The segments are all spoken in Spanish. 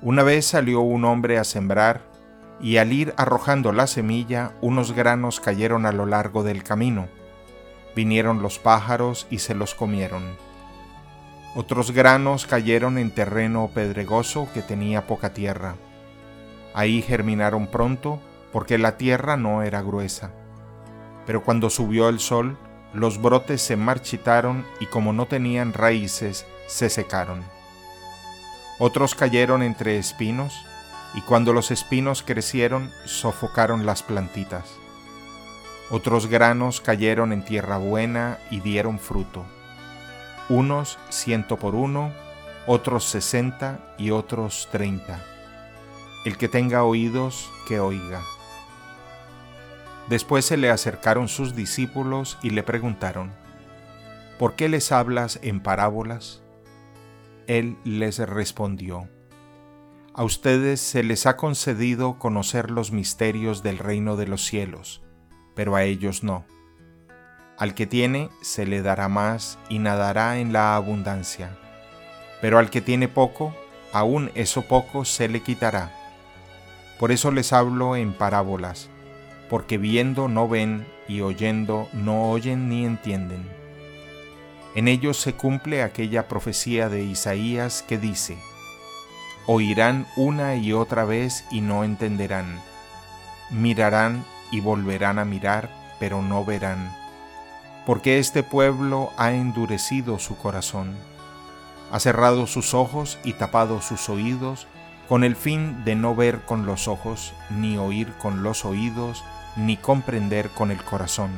una vez salió un hombre a sembrar, y al ir arrojando la semilla, unos granos cayeron a lo largo del camino. Vinieron los pájaros y se los comieron. Otros granos cayeron en terreno pedregoso que tenía poca tierra. Ahí germinaron pronto, porque la tierra no era gruesa. Pero cuando subió el sol, los brotes se marchitaron y como no tenían raíces, se secaron. Otros cayeron entre espinos, y cuando los espinos crecieron, sofocaron las plantitas. Otros granos cayeron en tierra buena y dieron fruto. Unos ciento por uno, otros sesenta y otros treinta. El que tenga oídos, que oiga. Después se le acercaron sus discípulos y le preguntaron, ¿por qué les hablas en parábolas? Él les respondió, A ustedes se les ha concedido conocer los misterios del reino de los cielos, pero a ellos no. Al que tiene se le dará más y nadará en la abundancia, pero al que tiene poco, aún eso poco se le quitará. Por eso les hablo en parábolas, porque viendo no ven y oyendo no oyen ni entienden en ellos se cumple aquella profecía de Isaías que dice, Oirán una y otra vez y no entenderán, mirarán y volverán a mirar, pero no verán, porque este pueblo ha endurecido su corazón, ha cerrado sus ojos y tapado sus oídos, con el fin de no ver con los ojos, ni oír con los oídos, ni comprender con el corazón,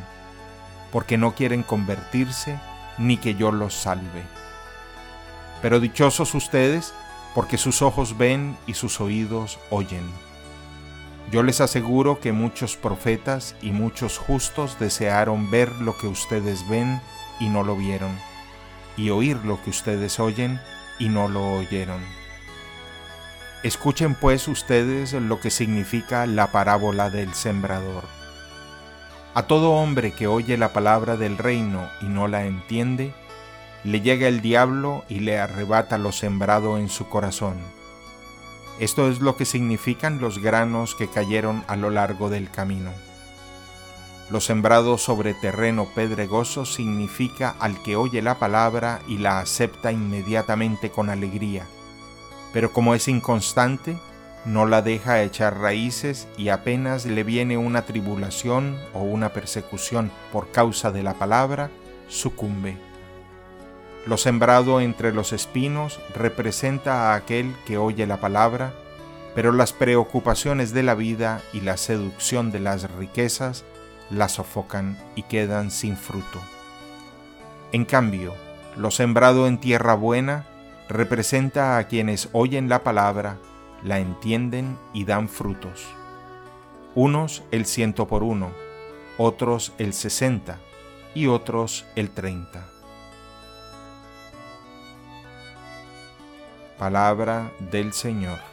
porque no quieren convertirse ni que yo los salve. Pero dichosos ustedes, porque sus ojos ven y sus oídos oyen. Yo les aseguro que muchos profetas y muchos justos desearon ver lo que ustedes ven y no lo vieron, y oír lo que ustedes oyen y no lo oyeron. Escuchen pues ustedes lo que significa la parábola del sembrador. A todo hombre que oye la palabra del reino y no la entiende, le llega el diablo y le arrebata lo sembrado en su corazón. Esto es lo que significan los granos que cayeron a lo largo del camino. Lo sembrado sobre terreno pedregoso significa al que oye la palabra y la acepta inmediatamente con alegría, pero como es inconstante, no la deja echar raíces y apenas le viene una tribulación o una persecución por causa de la palabra, sucumbe. Lo sembrado entre los espinos representa a aquel que oye la palabra, pero las preocupaciones de la vida y la seducción de las riquezas la sofocan y quedan sin fruto. En cambio, lo sembrado en tierra buena representa a quienes oyen la palabra, la entienden y dan frutos. Unos el ciento por uno, otros el sesenta y otros el treinta. Palabra del Señor.